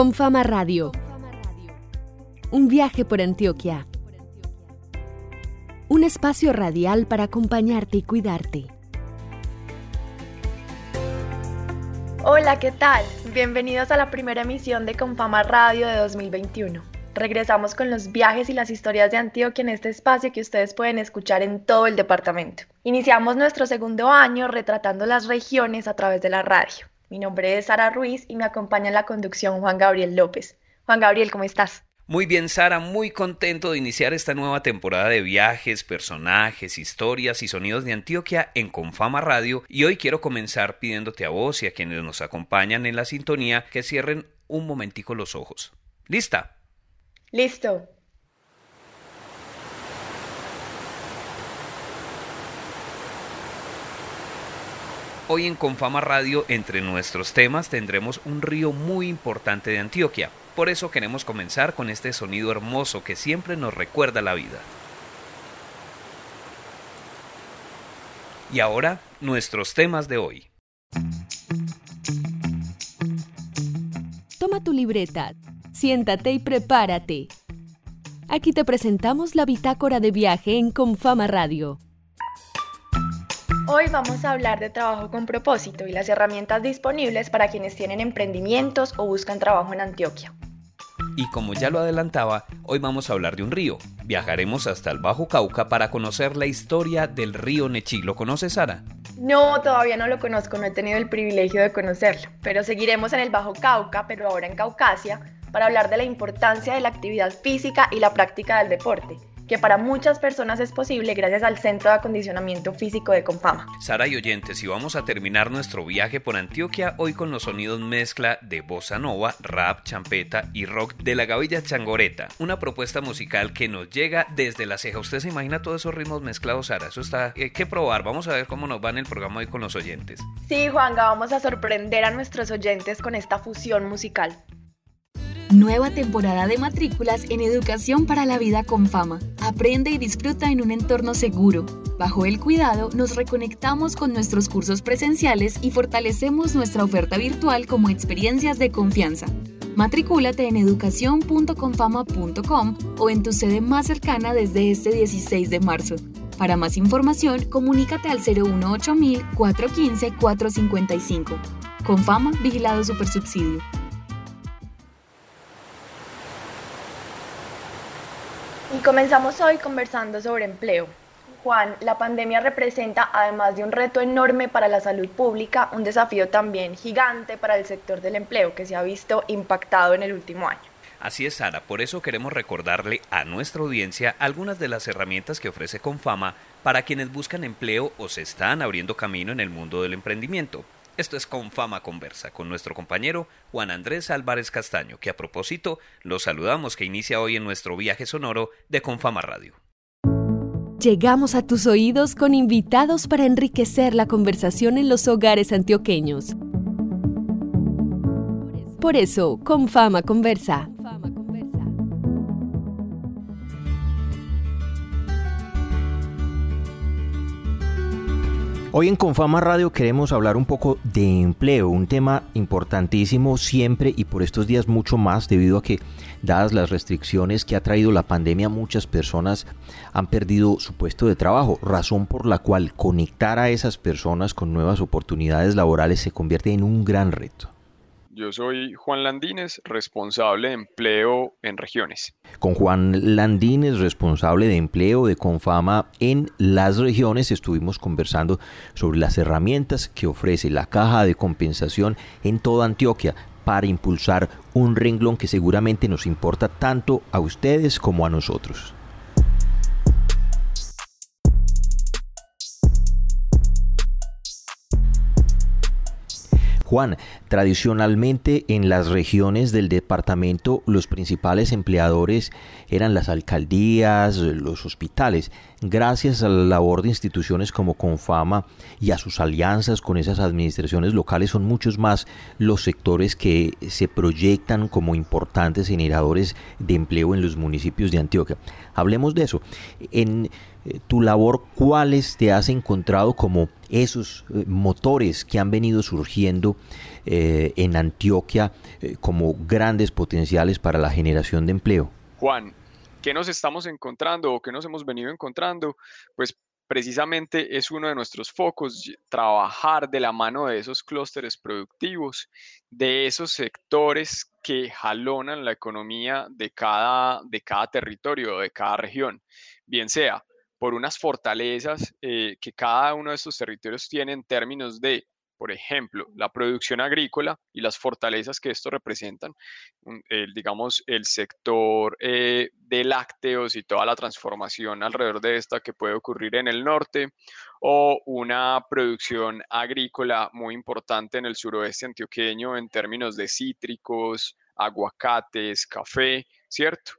Con Fama Radio. Un viaje por Antioquia. Un espacio radial para acompañarte y cuidarte. Hola, ¿qué tal? Bienvenidos a la primera emisión de Confama Radio de 2021. Regresamos con los viajes y las historias de Antioquia en este espacio que ustedes pueden escuchar en todo el departamento. Iniciamos nuestro segundo año retratando las regiones a través de la radio. Mi nombre es Sara Ruiz y me acompaña en la conducción Juan Gabriel López. Juan Gabriel, ¿cómo estás? Muy bien, Sara, muy contento de iniciar esta nueva temporada de viajes, personajes, historias y sonidos de Antioquia en Confama Radio y hoy quiero comenzar pidiéndote a vos y a quienes nos acompañan en la sintonía que cierren un momentico los ojos. ¿Lista? Listo. Hoy en Confama Radio, entre nuestros temas, tendremos un río muy importante de Antioquia. Por eso queremos comenzar con este sonido hermoso que siempre nos recuerda la vida. Y ahora, nuestros temas de hoy. Toma tu libreta, siéntate y prepárate. Aquí te presentamos la bitácora de viaje en Confama Radio. Hoy vamos a hablar de trabajo con propósito y las herramientas disponibles para quienes tienen emprendimientos o buscan trabajo en Antioquia. Y como ya lo adelantaba, hoy vamos a hablar de un río. Viajaremos hasta el Bajo Cauca para conocer la historia del río Nechí. ¿Lo conoces, Sara? No, todavía no lo conozco, no he tenido el privilegio de conocerlo, pero seguiremos en el Bajo Cauca, pero ahora en Caucasia, para hablar de la importancia de la actividad física y la práctica del deporte que para muchas personas es posible gracias al Centro de Acondicionamiento Físico de Confama. Sara y oyentes, y vamos a terminar nuestro viaje por Antioquia hoy con los sonidos mezcla de bossa nova, rap, champeta y rock de la Gavilla Changoreta, una propuesta musical que nos llega desde la ceja. ¿Usted se imagina todos esos ritmos mezclados, Sara? Eso está hay que probar. Vamos a ver cómo nos va en el programa hoy con los oyentes. Sí, Juanga, vamos a sorprender a nuestros oyentes con esta fusión musical. Nueva temporada de matrículas en Educación para la Vida con Fama. Aprende y disfruta en un entorno seguro. Bajo el cuidado, nos reconectamos con nuestros cursos presenciales y fortalecemos nuestra oferta virtual como experiencias de confianza. Matricúlate en educación.confama.com o en tu sede más cercana desde este 16 de marzo. Para más información, comunícate al 018 415 455. Confama, Vigilado Supersubsidio. Y comenzamos hoy conversando sobre empleo. Juan, la pandemia representa, además de un reto enorme para la salud pública, un desafío también gigante para el sector del empleo que se ha visto impactado en el último año. Así es, Sara, por eso queremos recordarle a nuestra audiencia algunas de las herramientas que ofrece Confama para quienes buscan empleo o se están abriendo camino en el mundo del emprendimiento. Esto es Confama Conversa con nuestro compañero Juan Andrés Álvarez Castaño, que a propósito los saludamos que inicia hoy en nuestro viaje sonoro de Confama Radio. Llegamos a tus oídos con invitados para enriquecer la conversación en los hogares antioqueños. Por eso, Confama Conversa. Hoy en Confama Radio queremos hablar un poco de empleo, un tema importantísimo siempre y por estos días mucho más debido a que dadas las restricciones que ha traído la pandemia muchas personas han perdido su puesto de trabajo, razón por la cual conectar a esas personas con nuevas oportunidades laborales se convierte en un gran reto. Yo soy Juan Landines, responsable de empleo en regiones. Con Juan Landines, responsable de empleo de Confama en las regiones, estuvimos conversando sobre las herramientas que ofrece la caja de compensación en toda Antioquia para impulsar un renglón que seguramente nos importa tanto a ustedes como a nosotros. Juan, tradicionalmente en las regiones del departamento los principales empleadores eran las alcaldías, los hospitales. Gracias a la labor de instituciones como Confama y a sus alianzas con esas administraciones locales son muchos más los sectores que se proyectan como importantes generadores de empleo en los municipios de Antioquia. Hablemos de eso. En tu labor, ¿cuáles te has encontrado como esos eh, motores que han venido surgiendo en Antioquia como grandes potenciales para la generación de empleo? Juan, ¿qué nos estamos encontrando o qué nos hemos venido encontrando? Pues precisamente es uno de nuestros focos, trabajar de la mano de esos clústeres productivos, de esos sectores que jalonan la economía de cada, de cada territorio, de cada región, bien sea por unas fortalezas eh, que cada uno de estos territorios tiene en términos de por ejemplo, la producción agrícola y las fortalezas que esto representan, digamos, el sector eh, de lácteos y toda la transformación alrededor de esta que puede ocurrir en el norte, o una producción agrícola muy importante en el suroeste antioqueño en términos de cítricos, aguacates, café, ¿cierto?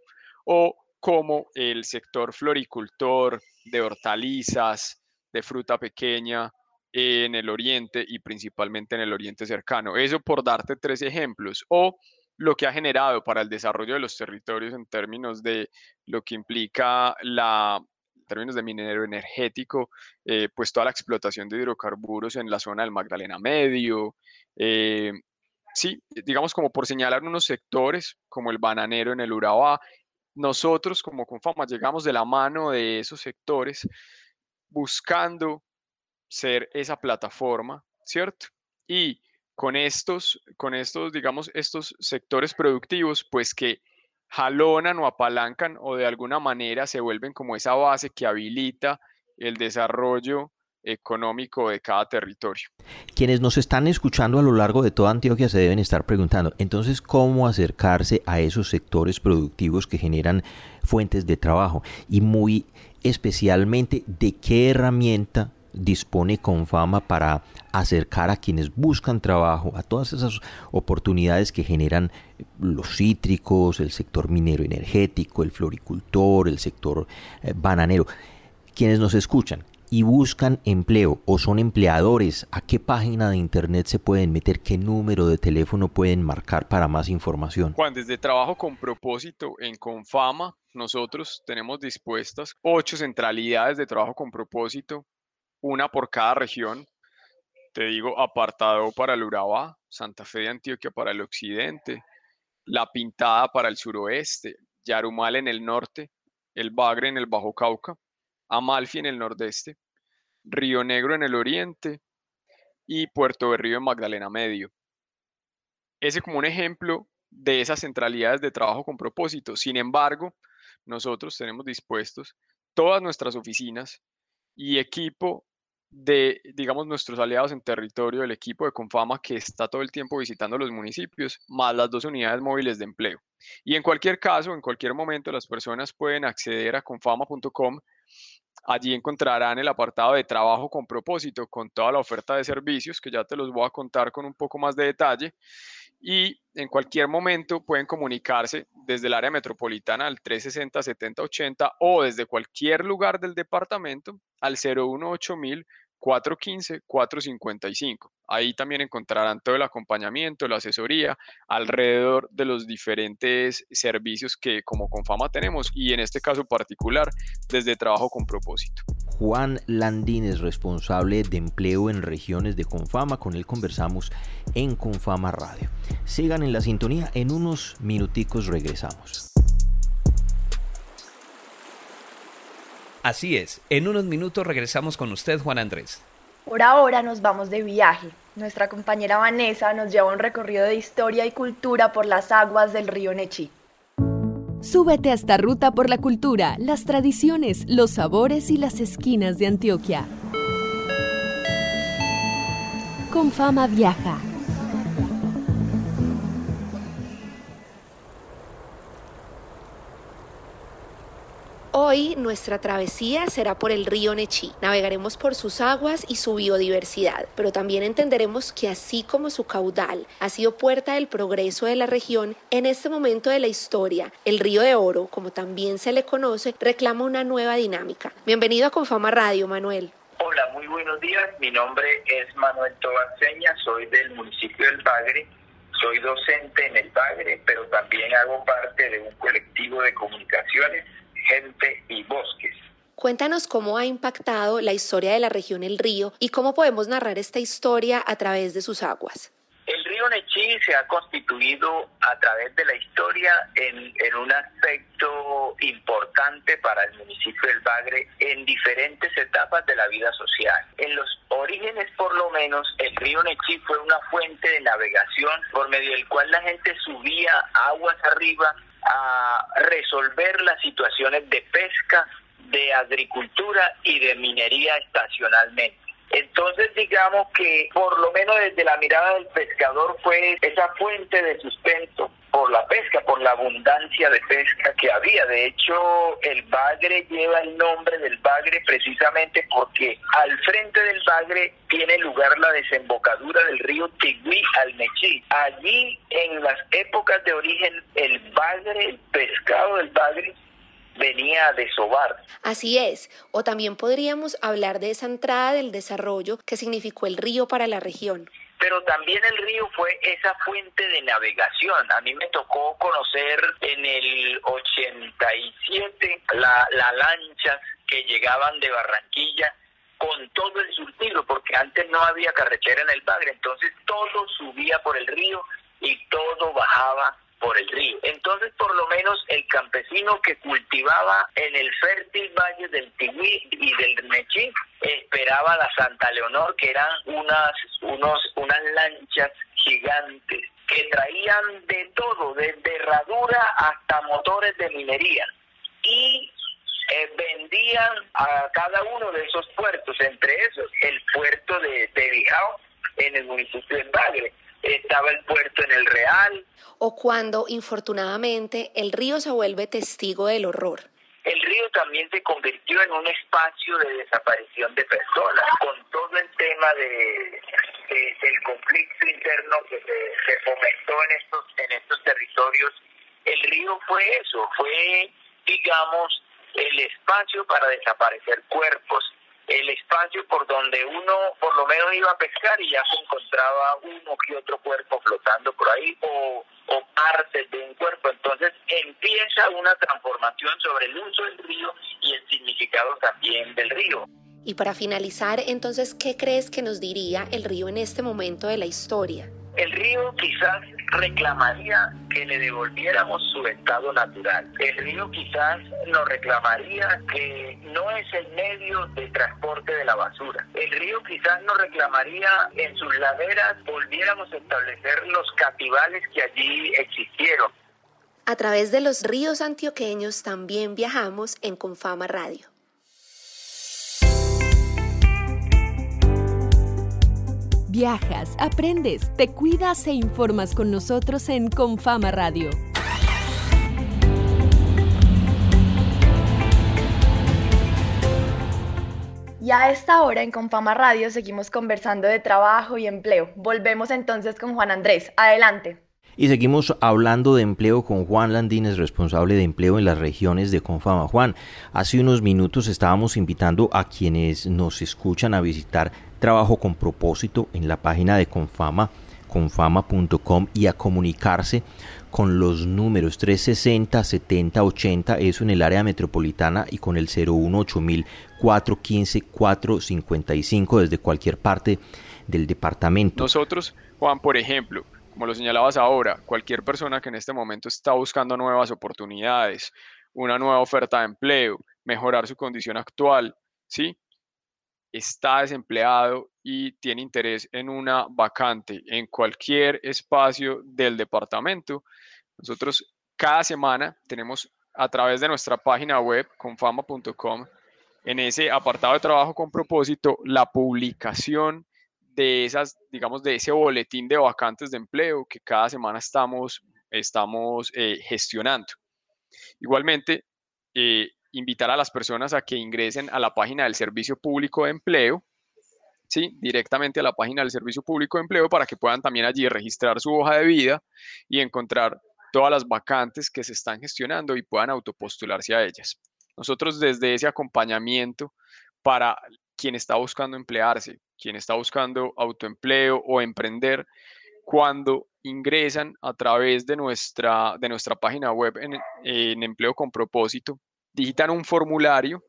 O como el sector floricultor de hortalizas, de fruta pequeña, en el oriente y principalmente en el oriente cercano. Eso por darte tres ejemplos. O lo que ha generado para el desarrollo de los territorios en términos de lo que implica la en términos de minero energético, eh, pues toda la explotación de hidrocarburos en la zona del Magdalena Medio. Eh, sí, digamos como por señalar unos sectores como el bananero en el Urabá, nosotros como Confama llegamos de la mano de esos sectores buscando ser esa plataforma, ¿cierto? Y con estos, con estos, digamos, estos sectores productivos, pues que jalonan o apalancan o de alguna manera se vuelven como esa base que habilita el desarrollo económico de cada territorio. Quienes nos están escuchando a lo largo de toda Antioquia se deben estar preguntando, entonces, ¿cómo acercarse a esos sectores productivos que generan fuentes de trabajo? Y muy especialmente, ¿de qué herramienta dispone con fama para acercar a quienes buscan trabajo a todas esas oportunidades que generan los cítricos, el sector minero energético, el floricultor, el sector eh, bananero. Quienes nos escuchan y buscan empleo o son empleadores, ¿a qué página de internet se pueden meter? ¿Qué número de teléfono pueden marcar para más información? Juan, desde Trabajo con Propósito en Confama, nosotros tenemos dispuestas ocho centralidades de trabajo con propósito una por cada región. Te digo, apartado para el Urabá, Santa Fe de Antioquia para el occidente, La Pintada para el suroeste, Yarumal en el norte, El Bagre en el Bajo Cauca, Amalfi en el nordeste, Río Negro en el oriente y Puerto Berrío en Magdalena Medio. Ese como un ejemplo de esas centralidades de trabajo con propósito. Sin embargo, nosotros tenemos dispuestos todas nuestras oficinas y equipo de, digamos, nuestros aliados en territorio, el equipo de Confama que está todo el tiempo visitando los municipios, más las dos unidades móviles de empleo. Y en cualquier caso, en cualquier momento, las personas pueden acceder a confama.com. Allí encontrarán el apartado de trabajo con propósito, con toda la oferta de servicios, que ya te los voy a contar con un poco más de detalle. Y en cualquier momento pueden comunicarse desde el área metropolitana al 360-7080 o desde cualquier lugar del departamento al 018 415-455. Ahí también encontrarán todo el acompañamiento, la asesoría alrededor de los diferentes servicios que como Confama tenemos y en este caso particular desde trabajo con propósito. Juan Landín es responsable de empleo en regiones de Confama, con él conversamos en Confama Radio. Sigan en la sintonía, en unos minuticos regresamos. Así es, en unos minutos regresamos con usted, Juan Andrés. Por ahora nos vamos de viaje. Nuestra compañera Vanessa nos lleva un recorrido de historia y cultura por las aguas del río Nechí. Súbete a esta ruta por la cultura, las tradiciones, los sabores y las esquinas de Antioquia. Con fama viaja. Hoy nuestra travesía será por el río Nechí. Navegaremos por sus aguas y su biodiversidad, pero también entenderemos que así como su caudal ha sido puerta del progreso de la región, en este momento de la historia, el río de Oro, como también se le conoce, reclama una nueva dinámica. Bienvenido a Confama Radio, Manuel. Hola, muy buenos días. Mi nombre es Manuel Tobaseña, soy del municipio del Bagre. Soy docente en el Bagre, pero también hago parte de un colectivo de comunicaciones gente y bosques. Cuéntanos cómo ha impactado la historia de la región El Río y cómo podemos narrar esta historia a través de sus aguas. El río Nechí se ha constituido a través de la historia en, en, un aspecto importante para el municipio del Bagre en diferentes etapas de la vida social. En los orígenes, por lo menos, el río Nechí fue una fuente de navegación por medio del cual la gente subía aguas arriba a resolver las situaciones de pesca, de agricultura y de minería estacionalmente. Entonces digamos que por lo menos desde la mirada del pescador fue esa fuente de sustento por la pesca, por la abundancia de pesca que había. De hecho, el Bagre lleva el nombre del Bagre precisamente porque al frente del Bagre tiene lugar la desembocadura del río Tigüí al Mechí. Allí, en las épocas de origen, el Bagre, el pescado del Bagre, venía a desovar. Así es, o también podríamos hablar de esa entrada del desarrollo que significó el río para la región. Pero también el río fue esa fuente de navegación. A mí me tocó conocer en el 87 la, la lanchas que llegaban de Barranquilla con todo el surtido, porque antes no había carretera en el Bagre, entonces todo subía por el río y todo bajaba por el río. Entonces, por lo menos el campesino que cultivaba en el fértil valle del Tigüí y del Mechí esperaba la Santa Leonor, que eran unas, unos, unas lanchas gigantes que traían de todo, desde herradura hasta motores de minería. Y eh, vendían a cada uno de esos puertos, entre esos el puerto de, de en el municipio de Bagre estaba el puerto en el Real. O cuando, infortunadamente, el río se vuelve testigo del horror. El río también se convirtió en un espacio de desaparición de personas, con todo el tema de, del conflicto interno que se, fomentó en estos, en estos territorios. El río fue eso, fue, digamos, el espacio para desaparecer cuerpos, el espacio por donde uno por lo menos iba a pescar y ya se encontraba uno que otro cuerpo flotando por ahí o, o partes de un cuerpo. Entonces empieza una transformación sobre el uso del río y el significado también del río. Y para finalizar, entonces, ¿qué crees que nos diría el río en este momento de la historia? El río quizás reclamaría que le devolviéramos su estado natural. El río quizás nos reclamaría que no es el medio de transporte de la basura. El río quizás nos reclamaría en sus laderas volviéramos a establecer los cativales que allí existieron. A través de los ríos antioqueños también viajamos en Confama Radio. Viajas, aprendes, te cuidas e informas con nosotros en Confama Radio. Y a esta hora en Confama Radio seguimos conversando de trabajo y empleo. Volvemos entonces con Juan Andrés. Adelante. Y seguimos hablando de empleo con Juan Landines, responsable de empleo en las regiones de Confama. Juan, hace unos minutos estábamos invitando a quienes nos escuchan a visitar trabajo con propósito en la página de Confama, confama.com y a comunicarse con los números 360 70 80, eso en el área metropolitana y con el 018 415 455 desde cualquier parte del departamento. Nosotros, Juan, por ejemplo, como lo señalabas ahora, cualquier persona que en este momento está buscando nuevas oportunidades, una nueva oferta de empleo, mejorar su condición actual, ¿sí? está desempleado y tiene interés en una vacante en cualquier espacio del departamento, nosotros cada semana tenemos a través de nuestra página web confama.com en ese apartado de trabajo con propósito la publicación de esas, digamos, de ese boletín de vacantes de empleo que cada semana estamos, estamos eh, gestionando. Igualmente, eh, invitar a las personas a que ingresen a la página del Servicio Público de Empleo, ¿sí? directamente a la página del Servicio Público de Empleo para que puedan también allí registrar su hoja de vida y encontrar todas las vacantes que se están gestionando y puedan autopostularse a ellas. Nosotros desde ese acompañamiento para quien está buscando emplearse, quien está buscando autoempleo o emprender, cuando ingresan a través de nuestra, de nuestra página web en, en Empleo con propósito, digitan un formulario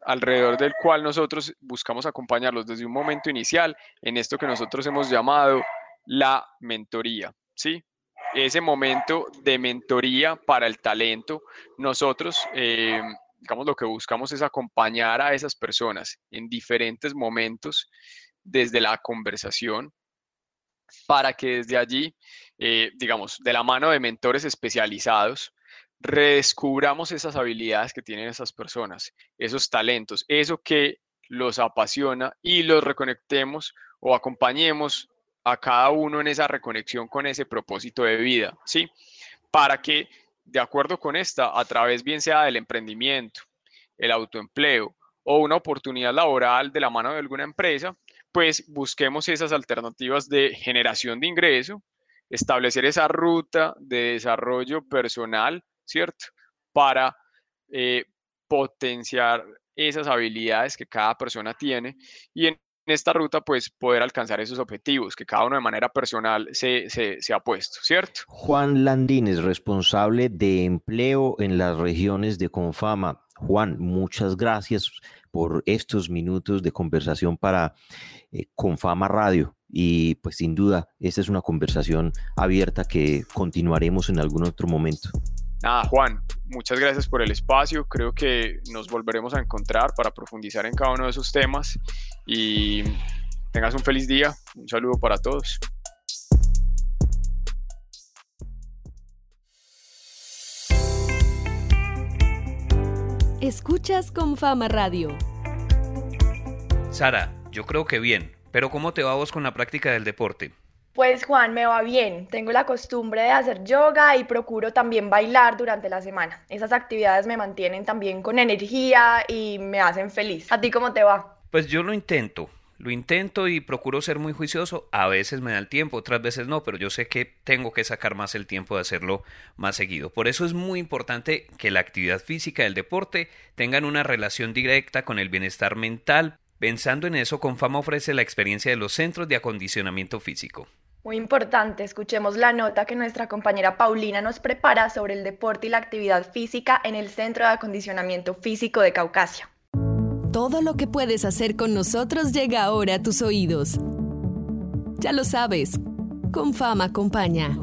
alrededor del cual nosotros buscamos acompañarlos desde un momento inicial en esto que nosotros hemos llamado la mentoría, ¿sí? Ese momento de mentoría para el talento, nosotros, eh, digamos, lo que buscamos es acompañar a esas personas en diferentes momentos desde la conversación para que desde allí, eh, digamos, de la mano de mentores especializados, redescubramos esas habilidades que tienen esas personas, esos talentos, eso que los apasiona y los reconectemos o acompañemos a cada uno en esa reconexión con ese propósito de vida, ¿sí? Para que, de acuerdo con esta, a través bien sea del emprendimiento, el autoempleo o una oportunidad laboral de la mano de alguna empresa, pues busquemos esas alternativas de generación de ingreso, establecer esa ruta de desarrollo personal, ¿cierto? Para eh, potenciar esas habilidades que cada persona tiene y en esta ruta, pues poder alcanzar esos objetivos que cada uno de manera personal se, se, ha puesto, ¿cierto? Juan Landines, responsable de empleo en las regiones de Confama. Juan, muchas gracias por estos minutos de conversación para eh, Confama Radio. Y pues sin duda, esta es una conversación abierta que continuaremos en algún otro momento. Nada, Juan, muchas gracias por el espacio. Creo que nos volveremos a encontrar para profundizar en cada uno de esos temas y tengas un feliz día. Un saludo para todos. Escuchas con Fama Radio. Sara, yo creo que bien, pero ¿cómo te va vos con la práctica del deporte? Pues Juan, me va bien. Tengo la costumbre de hacer yoga y procuro también bailar durante la semana. Esas actividades me mantienen también con energía y me hacen feliz. ¿A ti cómo te va? Pues yo lo intento. Lo intento y procuro ser muy juicioso. A veces me da el tiempo, otras veces no, pero yo sé que tengo que sacar más el tiempo de hacerlo más seguido. Por eso es muy importante que la actividad física y el deporte tengan una relación directa con el bienestar mental. Pensando en eso, Confama ofrece la experiencia de los centros de acondicionamiento físico. Muy importante, escuchemos la nota que nuestra compañera Paulina nos prepara sobre el deporte y la actividad física en el Centro de Acondicionamiento Físico de Caucasia. Todo lo que puedes hacer con nosotros llega ahora a tus oídos. Ya lo sabes, con fama acompaña.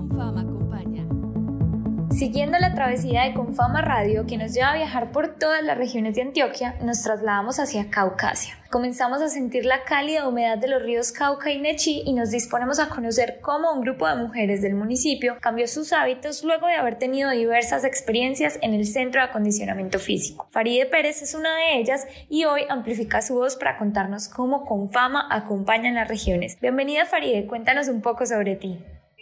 Siguiendo la travesía de Confama Radio que nos lleva a viajar por todas las regiones de Antioquia, nos trasladamos hacia Caucasia. Comenzamos a sentir la cálida humedad de los ríos Cauca y Nechi y nos disponemos a conocer cómo un grupo de mujeres del municipio cambió sus hábitos luego de haber tenido diversas experiencias en el centro de acondicionamiento físico. Faride Pérez es una de ellas y hoy amplifica su voz para contarnos cómo Confama acompaña en las regiones. Bienvenida Faride, cuéntanos un poco sobre ti.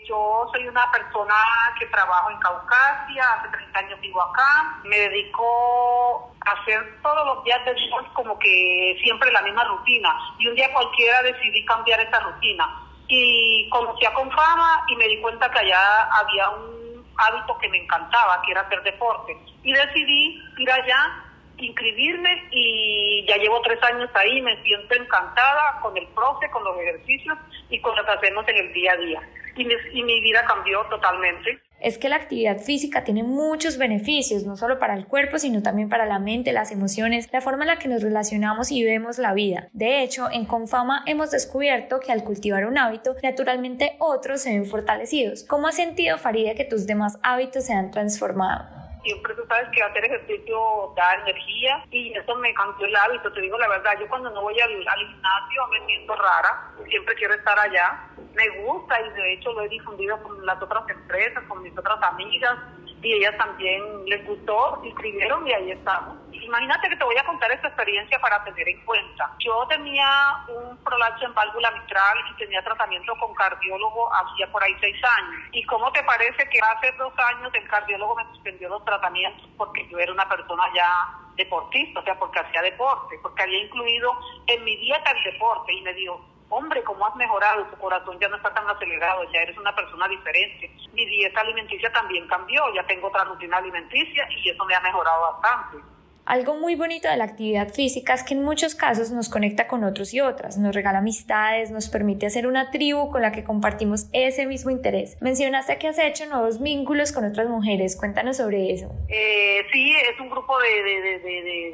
Yo soy una persona que trabajo en Caucasia, hace 30 años vivo acá, me dedico a hacer todos los días de deporte como que siempre la misma rutina. Y un día cualquiera decidí cambiar esa rutina. Y conocí a Confama y me di cuenta que allá había un hábito que me encantaba, que era hacer deporte. Y decidí ir allá inscribirme y ya llevo tres años ahí, me siento encantada con el profe, con los ejercicios y con lo que hacemos en el día a día. Y mi, vida cambió totalmente. Es que la actividad física tiene muchos beneficios, no solo para el cuerpo, sino también para la mente, las emociones, la forma en la que nos relacionamos y vemos la vida. De hecho, en Confama hemos descubierto que al cultivar un hábito, naturalmente otros se ven fortalecidos. ¿Cómo has sentido, Farida, que tus demás hábitos se han transformado? Siempre tú sabes que hacer ejercicio da energía y eso me cambió el hábito, te digo la verdad, yo cuando no voy al, gimnasio me siento rara, siempre quiero estar allá, me gusta y de hecho lo he difundido con las otras empresas, con mis otras amigas y ellas también les gustó, inscribieron y ahí estamos. Imagínate que te voy a contar esta experiencia para tener en cuenta. Yo tenía un prolapso en válvula mitral y tenía tratamiento con cardiólogo hacía por ahí seis años. ¿Y cómo te parece que hace dos años el cardiólogo me suspendió los tratamientos porque yo era una persona ya deportista, o sea, porque hacía deporte, porque había incluido en mi dieta el deporte y me dijo, hombre, ¿cómo has mejorado? Tu corazón ya no está tan acelerado, ya eres una persona diferente. Mi dieta alimenticia también cambió, ya tengo otra rutina alimenticia y eso me ha mejorado bastante. Algo muy bonito de la actividad física es que en muchos casos nos conecta con otros y otras, nos regala amistades, nos permite hacer una tribu con la que compartimos ese mismo interés. Mencionaste que has hecho nuevos vínculos con otras mujeres, cuéntanos sobre eso. Eh, sí, es un grupo de, de,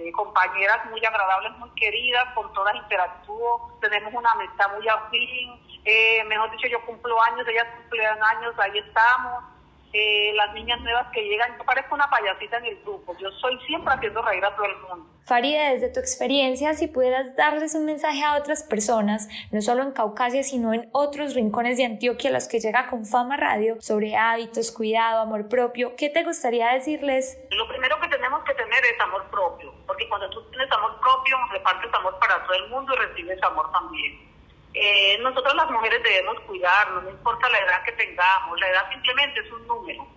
de, compañeras muy agradables, muy queridas, con todas interactúo, tenemos una amistad muy afín, eh, mejor dicho, yo cumplo años, ellas cumplen años, ahí estamos eh, las niñas nuevas que llegan, yo parezco una payasita en el grupo, yo soy siempre haciendo reír a todo el mundo. Farida, desde tu experiencia, si pudieras darles un mensaje a otras personas, no solo en Caucasia, sino en otros rincones de Antioquia a los que llega con Fama Radio, sobre hábitos, cuidado, amor propio, ¿qué te gustaría decirles? Lo primero que tenemos que tener es amor propio, porque cuando tú tienes amor propio, repartes amor para todo el mundo y recibes amor también. Eh, nosotros las mujeres debemos cuidarnos, no importa la edad que tengamos, la edad simplemente es un número,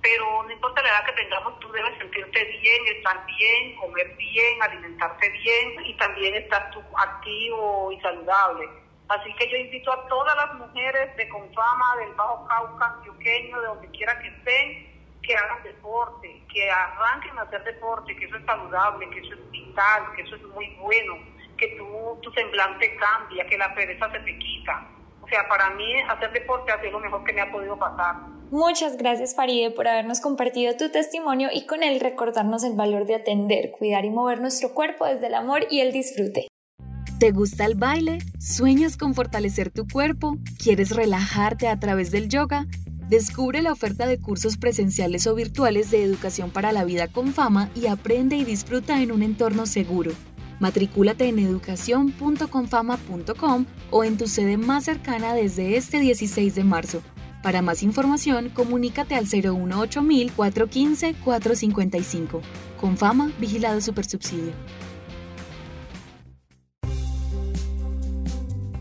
pero no importa la edad que tengamos, tú debes sentirte bien, estar bien, comer bien, alimentarte bien y también estar tú activo y saludable. Así que yo invito a todas las mujeres de Confama, del Bajo Cauca, antioqueño, de donde quiera que estén, que hagan deporte, que arranquen a hacer deporte, que eso es saludable, que eso es vital, que eso es muy bueno que tú, tu semblante cambia, que la pereza se te quita. O sea, para mí hacer deporte ha sido lo mejor que me ha podido pasar. Muchas gracias Faride por habernos compartido tu testimonio y con él recordarnos el valor de atender, cuidar y mover nuestro cuerpo desde el amor y el disfrute. ¿Te gusta el baile? ¿Sueñas con fortalecer tu cuerpo? ¿Quieres relajarte a través del yoga? Descubre la oferta de cursos presenciales o virtuales de educación para la vida con fama y aprende y disfruta en un entorno seguro. Matricúlate en educación.confama.com o en tu sede más cercana desde este 16 de marzo. Para más información, comunícate al 018 415 455. Confama, Vigilado Supersubsidio.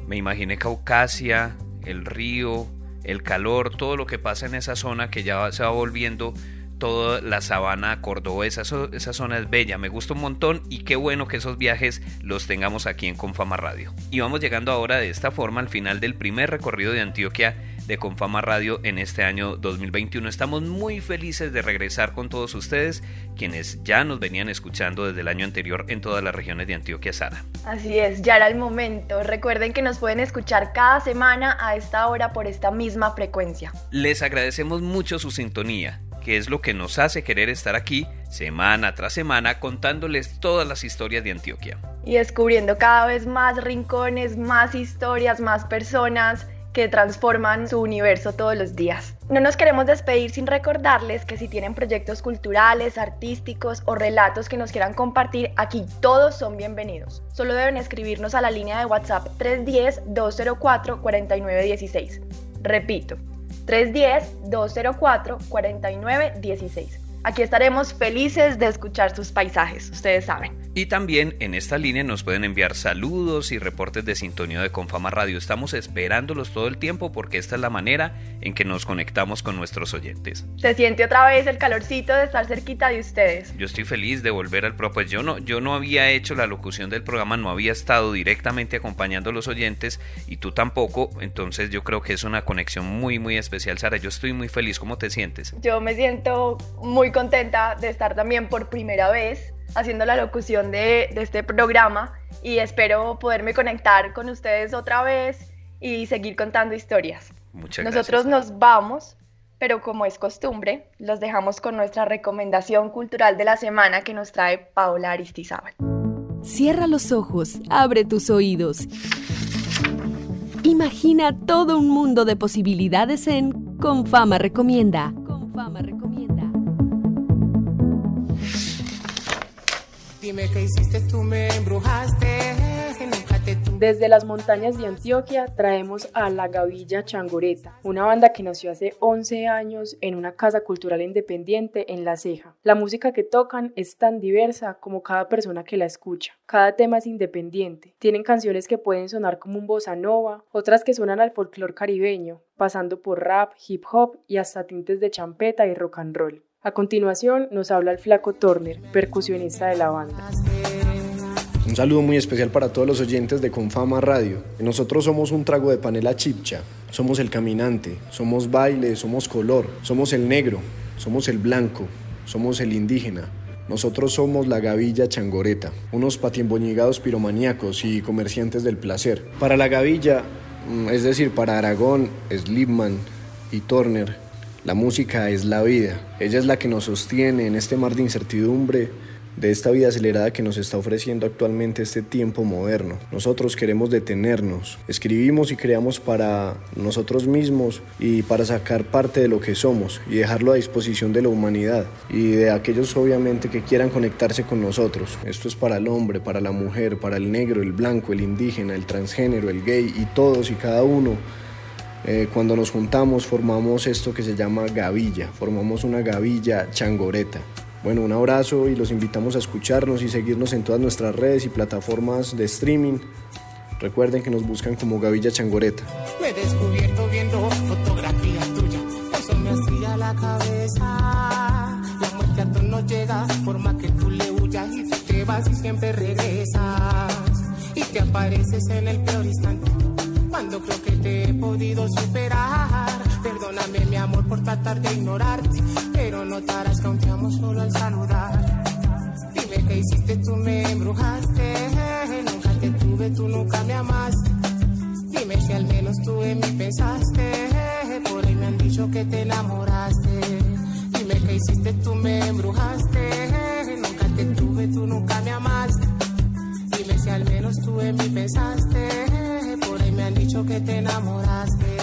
Me imaginé Caucasia, el río, el calor, todo lo que pasa en esa zona que ya se va volviendo toda la sabana cordobesa. esa zona es bella, me gusta un montón y qué bueno que esos viajes los tengamos aquí en Confama Radio. Y vamos llegando ahora de esta forma al final del primer recorrido de Antioquia de Confama Radio en este año 2021. Estamos muy felices de regresar con todos ustedes, quienes ya nos venían escuchando desde el año anterior en todas las regiones de Antioquia, Sara. Así es, ya era el momento. Recuerden que nos pueden escuchar cada semana a esta hora por esta misma frecuencia. Les agradecemos mucho su sintonía que es lo que nos hace querer estar aquí semana tras semana contándoles todas las historias de Antioquia. Y descubriendo cada vez más rincones, más historias, más personas que transforman su universo todos los días. No nos queremos despedir sin recordarles que si tienen proyectos culturales, artísticos o relatos que nos quieran compartir, aquí todos son bienvenidos. Solo deben escribirnos a la línea de WhatsApp 310-204-4916. Repito, 310-204-4916. Aquí estaremos felices de escuchar sus paisajes, ustedes saben. Y también en esta línea nos pueden enviar saludos y reportes de sintonía de Confama Radio. Estamos esperándolos todo el tiempo porque esta es la manera en que nos conectamos con nuestros oyentes. Se siente otra vez el calorcito de estar cerquita de ustedes. Yo estoy feliz de volver al programa. Pues yo no, yo no había hecho la locución del programa, no había estado directamente acompañando a los oyentes y tú tampoco. Entonces yo creo que es una conexión muy, muy especial. Sara, yo estoy muy feliz. ¿Cómo te sientes? Yo me siento muy contenta de estar también por primera vez haciendo la locución de, este programa y espero poderme conectar con ustedes otra vez y seguir contando historias. Muchas Nosotros nos vamos, pero como es costumbre, los dejamos con nuestra recomendación cultural de la semana que nos trae Paola Aristizábal. Cierra los ojos, abre tus oídos. Imagina todo un mundo de posibilidades en Confama Recomienda. Confama Recomienda. Desde las montañas de Antioquia traemos a La Gavilla Changoreta, una banda que nació hace 11 años en una casa cultural independiente en La Ceja. La música que tocan es tan diversa como cada persona que la escucha. Cada tema es independiente. Tienen canciones que pueden sonar como un bossa nova, otras que suenan al folclore caribeño, pasando por rap, hip hop y hasta tintes de champeta y rock and roll. A continuación nos habla el flaco Turner, percusionista de la banda. Un saludo muy especial para todos los oyentes de Confama Radio. Nosotros somos un trago de panela chipcha, somos el caminante, somos baile, somos color, somos el negro, somos el blanco, somos el indígena, Nosotros somos la Gavilla Changoreta, unos patiemboñigados piromaníacos y comerciantes del placer. Para la Gavilla, mm, es decir, para Aragón, Slipman y Turner, la música es la vida. Ella es la que nos sostiene en este mar de incertidumbre de esta vida acelerada que nos está ofreciendo actualmente este tiempo moderno. Nosotros queremos detenernos, escribimos y creamos para nosotros mismos y para sacar parte de lo que somos y dejarlo a disposición de la humanidad y de aquellos obviamente que quieran conectarse con nosotros. Esto es para el hombre, para la mujer, para el negro, el blanco, el indígena, el transgénero, el gay y todos y cada uno. Eh, cuando nos juntamos formamos esto que se llama gavilla, formamos una gavilla changoreta. Bueno, un abrazo y los invitamos a escucharnos y seguirnos en todas nuestras redes y plataformas de streaming. Recuerden que nos buscan como Gavilla Changoreta. Me he descubierto viendo fotografías tuyas, eso me hacía la cabeza. La muerte a no llega, por más que tú le huyas y te vas y siempre regresas. Y te apareces en el peor instante, cuando creo que te he podido superar. Perdóname mi amor por tratar de ignorarte, pero notarás que aún te amo solo al saludar. Dime qué hiciste, tú me embrujaste, nunca te tuve, tú nunca me amaste. Dime si al menos tú en mí pensaste, por ahí me han dicho que te enamoraste. Dime qué hiciste, tú me embrujaste, nunca te tuve, tú nunca me amaste. Dime si al menos tú en mí pensaste, dicho que te enamoraste.